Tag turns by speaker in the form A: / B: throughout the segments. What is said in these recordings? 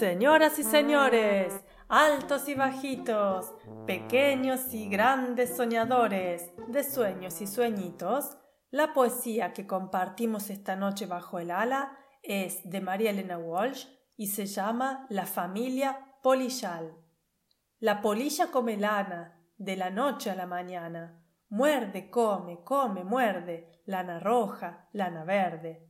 A: Señoras y señores, altos y bajitos, pequeños y grandes soñadores, de sueños y sueñitos, la poesía que compartimos esta noche bajo el ala es de María Elena Walsh y se llama La familia Polillal. La polilla come lana, de la noche a la mañana. Muerde, come, come, muerde, lana roja, lana verde.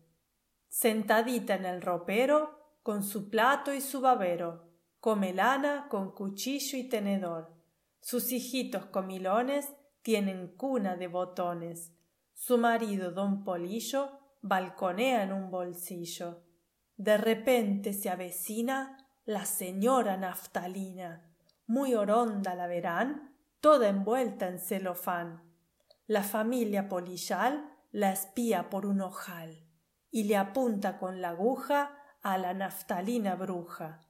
A: Sentadita en el ropero, con su plato y su babero, come lana con cuchillo y tenedor. Sus hijitos comilones tienen cuna de botones. Su marido, don Polillo, balconea en un bolsillo. De repente se avecina la señora Naftalina. Muy oronda la verán, toda envuelta en celofán. La familia polillal la espía por un ojal y le apunta con la aguja a la naftalina bruja.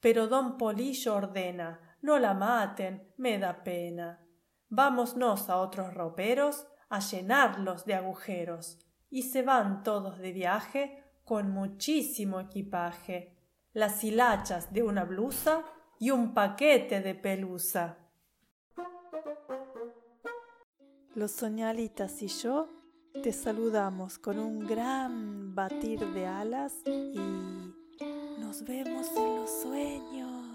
A: Pero don Polillo ordena no la maten, me da pena. Vámonos a otros roperos a llenarlos de agujeros. Y se van todos de viaje con muchísimo equipaje, las hilachas de una blusa y un paquete de pelusa. Los soñalitas y yo te saludamos con un gran batir de alas y nos vemos en los sueños.